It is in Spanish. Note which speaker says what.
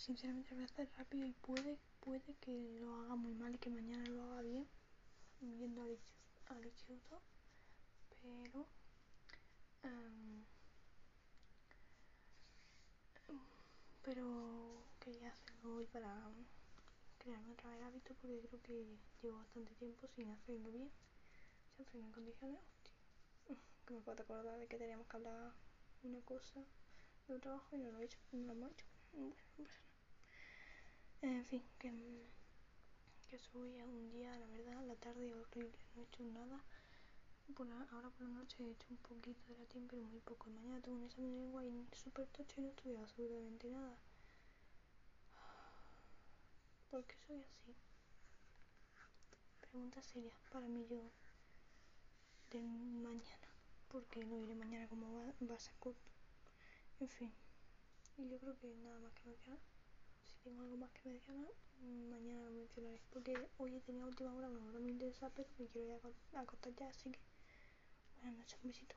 Speaker 1: sinceramente voy a hacer rápido y puede, puede que lo haga muy mal y que mañana lo haga bien viendo al instituto, pero um, pero quería hacerlo hoy para crearme otra vez hábito porque creo que llevo bastante tiempo sin hacerlo bien, sin hacerlo en condiciones. Hostia, que me puedo acordar de que teníamos que hablar una cosa de un trabajo y no lo he hecho, no lo hemos hecho. Bueno. En fin, que, que hoy es un día, la verdad, la tarde horrible, no he hecho nada. Por ahora por la noche he hecho un poquito de latín, pero muy poco. Mañana tengo un examen de lengua y súper tocho y no he estudiado absolutamente nada. ¿Por qué soy así? Pregunta seria para mí yo de mañana. Porque no iré mañana como va, va a ser corto. En fin. Y yo creo que nada más que mencionar. Si tengo algo más que mencionar, mañana lo mencionaré. Porque hoy he tenido última hora, una hora muy intensa, pero me quiero ir a acostar ya, así que buenas noches, un besito.